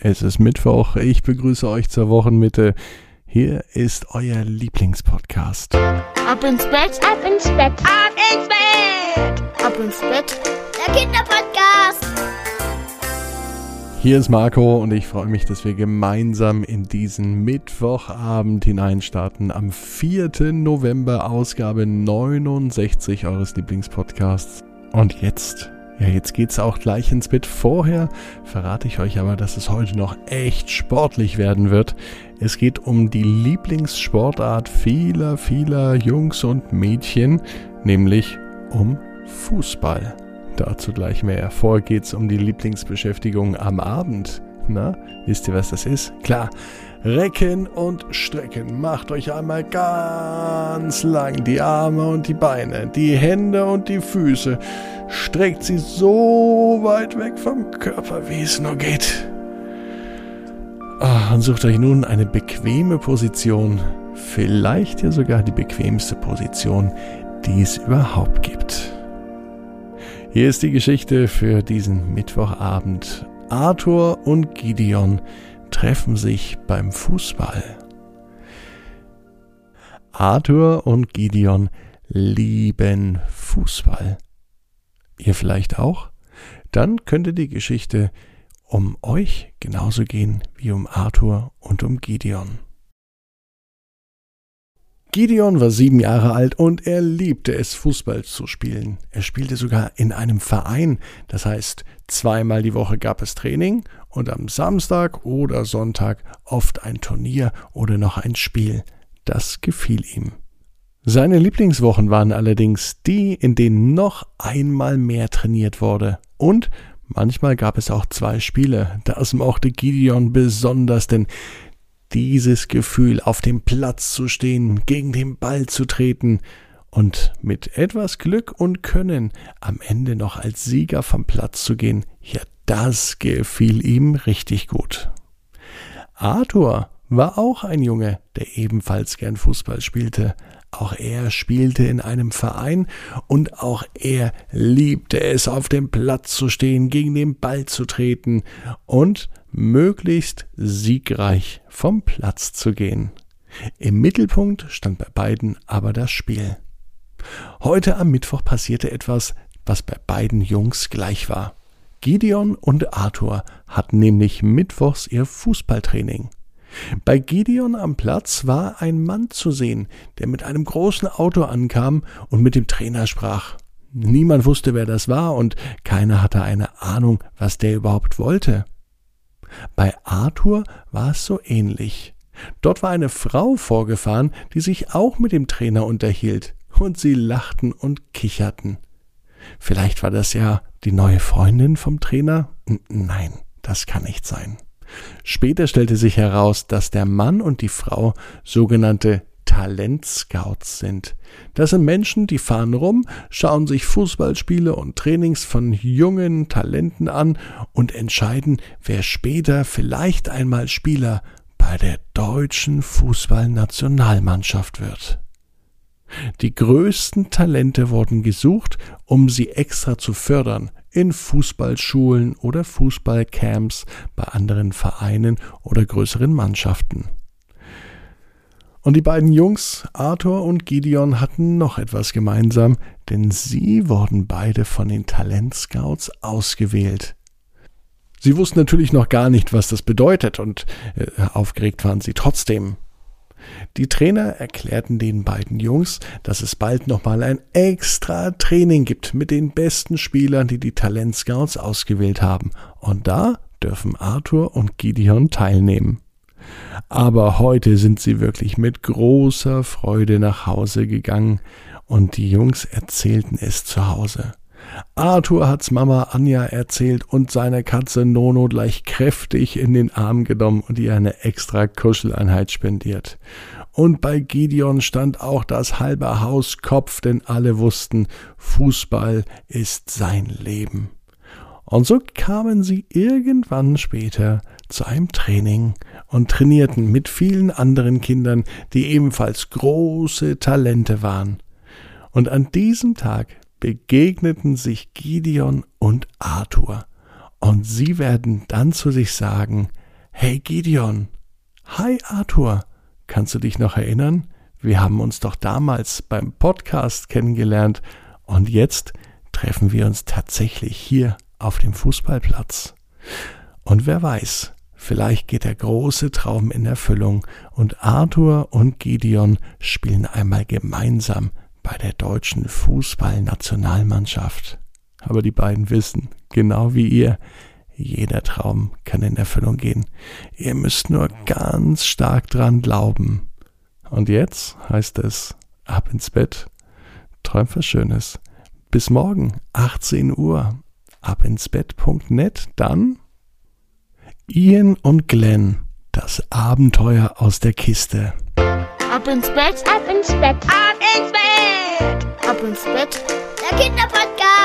Es ist Mittwoch, ich begrüße euch zur Wochenmitte. Hier ist euer Lieblingspodcast. Ab ins Bett, ab ins Bett, ab ins Bett, ab ins Bett. Der Kinderpodcast. Hier ist Marco und ich freue mich, dass wir gemeinsam in diesen Mittwochabend hineinstarten. Am 4. November, Ausgabe 69 eures Lieblingspodcasts. Und jetzt ja, jetzt geht's auch gleich ins Bett. Vorher verrate ich euch aber, dass es heute noch echt sportlich werden wird. Es geht um die Lieblingssportart vieler, vieler Jungs und Mädchen, nämlich um Fußball. Dazu gleich mehr. Vorher geht's um die Lieblingsbeschäftigung am Abend. Na, wisst ihr, was das ist? Klar, Recken und strecken. Macht euch einmal ganz lang die Arme und die Beine, die Hände und die Füße. Streckt sie so weit weg vom Körper, wie es nur geht. Oh, und sucht euch nun eine bequeme Position. Vielleicht ja sogar die bequemste Position, die es überhaupt gibt. Hier ist die Geschichte für diesen Mittwochabend. Arthur und Gideon treffen sich beim Fußball. Arthur und Gideon lieben Fußball. Ihr vielleicht auch? Dann könnte die Geschichte um euch genauso gehen wie um Arthur und um Gideon. Gideon war sieben Jahre alt und er liebte es, Fußball zu spielen. Er spielte sogar in einem Verein, das heißt, zweimal die Woche gab es Training und am Samstag oder Sonntag oft ein Turnier oder noch ein Spiel. Das gefiel ihm. Seine Lieblingswochen waren allerdings die, in denen noch einmal mehr trainiert wurde. Und manchmal gab es auch zwei Spiele. Das mochte Gideon besonders, denn dieses Gefühl, auf dem Platz zu stehen, gegen den Ball zu treten und mit etwas Glück und Können am Ende noch als Sieger vom Platz zu gehen, ja, das gefiel ihm richtig gut. Arthur war auch ein Junge, der ebenfalls gern Fußball spielte. Auch er spielte in einem Verein und auch er liebte es, auf dem Platz zu stehen, gegen den Ball zu treten und möglichst siegreich vom Platz zu gehen. Im Mittelpunkt stand bei beiden aber das Spiel. Heute am Mittwoch passierte etwas, was bei beiden Jungs gleich war. Gideon und Arthur hatten nämlich mittwochs ihr Fußballtraining. Bei Gideon am Platz war ein Mann zu sehen, der mit einem großen Auto ankam und mit dem Trainer sprach. Niemand wusste, wer das war, und keiner hatte eine Ahnung, was der überhaupt wollte. Bei Arthur war es so ähnlich. Dort war eine Frau vorgefahren, die sich auch mit dem Trainer unterhielt, und sie lachten und kicherten. Vielleicht war das ja die neue Freundin vom Trainer? Nein, das kann nicht sein. Später stellte sich heraus, dass der Mann und die Frau sogenannte Talentscouts sind. Das sind Menschen, die fahren rum, schauen sich Fußballspiele und Trainings von jungen Talenten an und entscheiden, wer später vielleicht einmal Spieler bei der deutschen Fußballnationalmannschaft wird. Die größten Talente wurden gesucht, um sie extra zu fördern in Fußballschulen oder Fußballcamps bei anderen Vereinen oder größeren Mannschaften. Und die beiden Jungs, Arthur und Gideon, hatten noch etwas gemeinsam, denn sie wurden beide von den Talentscouts ausgewählt. Sie wussten natürlich noch gar nicht, was das bedeutet, und äh, aufgeregt waren sie trotzdem. Die Trainer erklärten den beiden Jungs, dass es bald nochmal ein extra Training gibt mit den besten Spielern, die die Talentscouts ausgewählt haben. Und da dürfen Arthur und Gideon teilnehmen. Aber heute sind sie wirklich mit großer Freude nach Hause gegangen und die Jungs erzählten es zu Hause. Arthur hat's Mama Anja erzählt und seine Katze Nono gleich kräftig in den Arm genommen und ihr eine extra Kuscheleinheit spendiert. Und bei Gideon stand auch das halbe Haus Kopf, denn alle wussten, Fußball ist sein Leben. Und so kamen sie irgendwann später zu einem Training und trainierten mit vielen anderen Kindern, die ebenfalls große Talente waren. Und an diesem Tag begegneten sich Gideon und Arthur, und sie werden dann zu sich sagen, Hey Gideon. Hi Arthur. Kannst du dich noch erinnern? Wir haben uns doch damals beim Podcast kennengelernt und jetzt treffen wir uns tatsächlich hier auf dem Fußballplatz. Und wer weiß, vielleicht geht der große Traum in Erfüllung und Arthur und Gideon spielen einmal gemeinsam bei der deutschen Fußballnationalmannschaft. Aber die beiden wissen, genau wie ihr, jeder Traum kann in Erfüllung gehen. Ihr müsst nur ganz stark dran glauben. Und jetzt heißt es, ab ins Bett, träumt was Schönes. Bis morgen, 18 Uhr, abinsbett.net, dann Ian und Glenn, das Abenteuer aus der Kiste. Ab ins Bett, ab ins Bett, ab ins Bett, ab ins Bett, der Kinderpodcast.